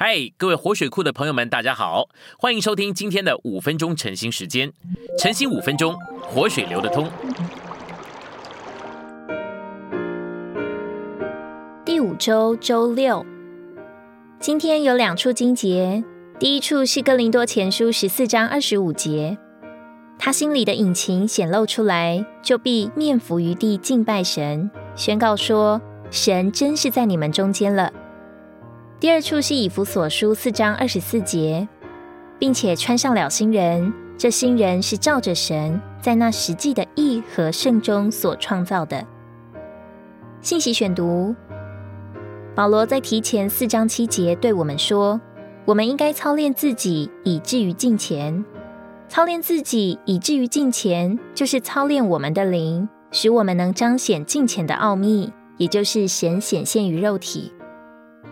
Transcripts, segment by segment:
嗨，各位活水库的朋友们，大家好，欢迎收听今天的五分钟晨兴时间。晨兴五分钟，活水流得通。第五周周六，今天有两处经节。第一处是哥林多前书十四章二十五节，他心里的隐情显露出来，就必面伏于地敬拜神，宣告说：神真是在你们中间了。第二处是以弗所书四章二十四节，并且穿上了新人，这新人是照着神在那实际的义和圣中所创造的。信息选读：保罗在提前四章七节对我们说，我们应该操练自己，以至于敬前。操练自己，以至于敬前，就是操练我们的灵，使我们能彰显敬前的奥秘，也就是神显现于肉体。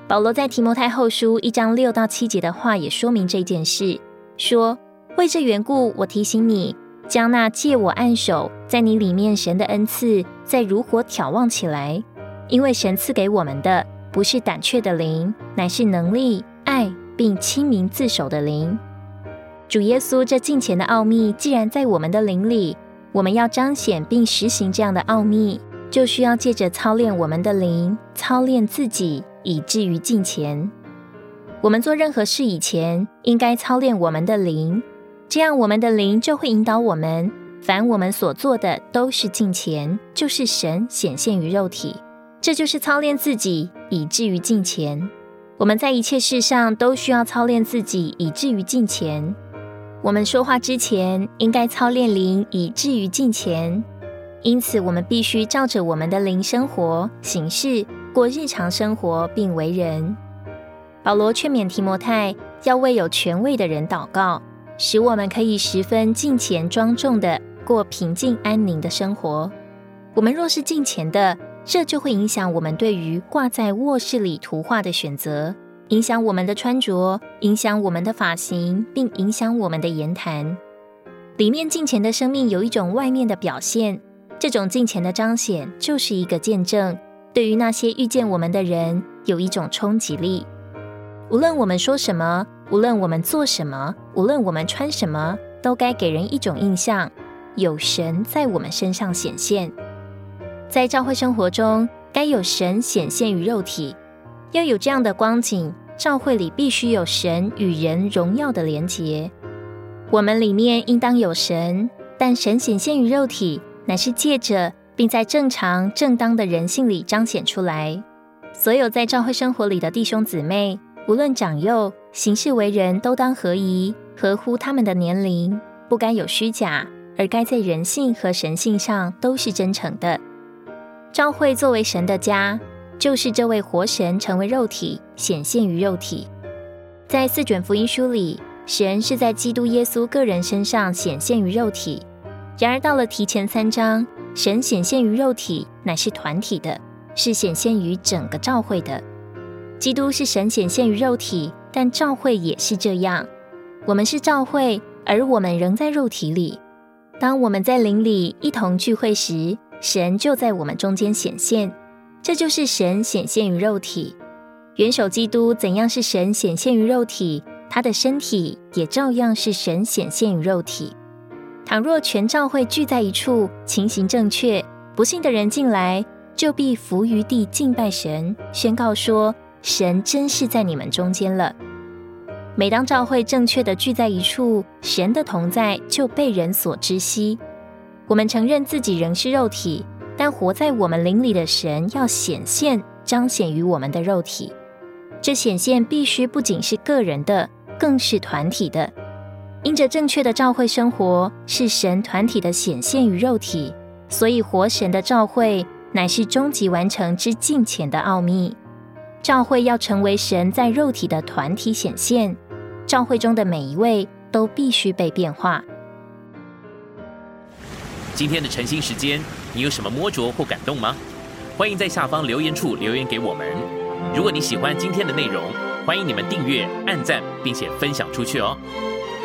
保罗在提摩太后书一章六到七节的话也说明这件事，说：“为这缘故，我提醒你，将那借我按手在你里面神的恩赐，再如火挑旺起来。因为神赐给我们的，不是胆怯的灵，乃是能力、爱，并亲民自守的灵。主耶稣这近前的奥秘，既然在我们的灵里，我们要彰显并实行这样的奥秘，就需要借着操练我们的灵，操练自己。”以至于近前，我们做任何事以前，应该操练我们的灵，这样我们的灵就会引导我们。凡我们所做的，都是近前，就是神显现于肉体。这就是操练自己，以至于近前。我们在一切事上都需要操练自己，以至于近前。我们说话之前，应该操练灵，以至于近前。因此，我们必须照着我们的灵生活行事。过日常生活并为人，保罗劝勉提摩太要为有权位的人祷告，使我们可以十分敬虔庄重的过平静安宁的生活。我们若是敬虔的，这就会影响我们对于挂在卧室里图画的选择，影响我们的穿着，影响我们的发型，并影响我们的言谈。里面敬虔的生命有一种外面的表现，这种敬虔的彰显就是一个见证。对于那些遇见我们的人，有一种冲击力。无论我们说什么，无论我们做什么，无论我们穿什么，都该给人一种印象：有神在我们身上显现。在教会生活中，该有神显现于肉体，要有这样的光景。教会里必须有神与人荣耀的连结。我们里面应当有神，但神显现于肉体，乃是借着。并在正常正当的人性里彰显出来。所有在教会生活里的弟兄姊妹，无论长幼，行事为人，都当合宜，合乎他们的年龄，不该有虚假，而该在人性和神性上都是真诚的。教会作为神的家，就是这位活神成为肉体，显现于肉体。在四卷福音书里，神是在基督耶稣个人身上显现于肉体。然而到了提前三章。神显现于肉体，乃是团体的，是显现于整个教会的。基督是神显现于肉体，但教会也是这样。我们是教会，而我们仍在肉体里。当我们在灵里一同聚会时，神就在我们中间显现。这就是神显现于肉体。元首基督怎样是神显现于肉体，他的身体也照样是神显现于肉体。倘若全教会聚在一处，情形正确，不信的人进来，就必伏于地敬拜神，宣告说：神真是在你们中间了。每当教会正确的聚在一处，神的同在就被人所知悉。我们承认自己仍是肉体，但活在我们灵里的神要显现、彰显于我们的肉体。这显现必须不仅是个人的，更是团体的。因着正确的召会生活是神团体的显现于肉体，所以活神的召会乃是终极完成之近前的奥秘。召会要成为神在肉体的团体显现，召会中的每一位都必须被变化。今天的晨兴时间，你有什么摸着或感动吗？欢迎在下方留言处留言给我们。如果你喜欢今天的内容，欢迎你们订阅、按赞，并且分享出去哦。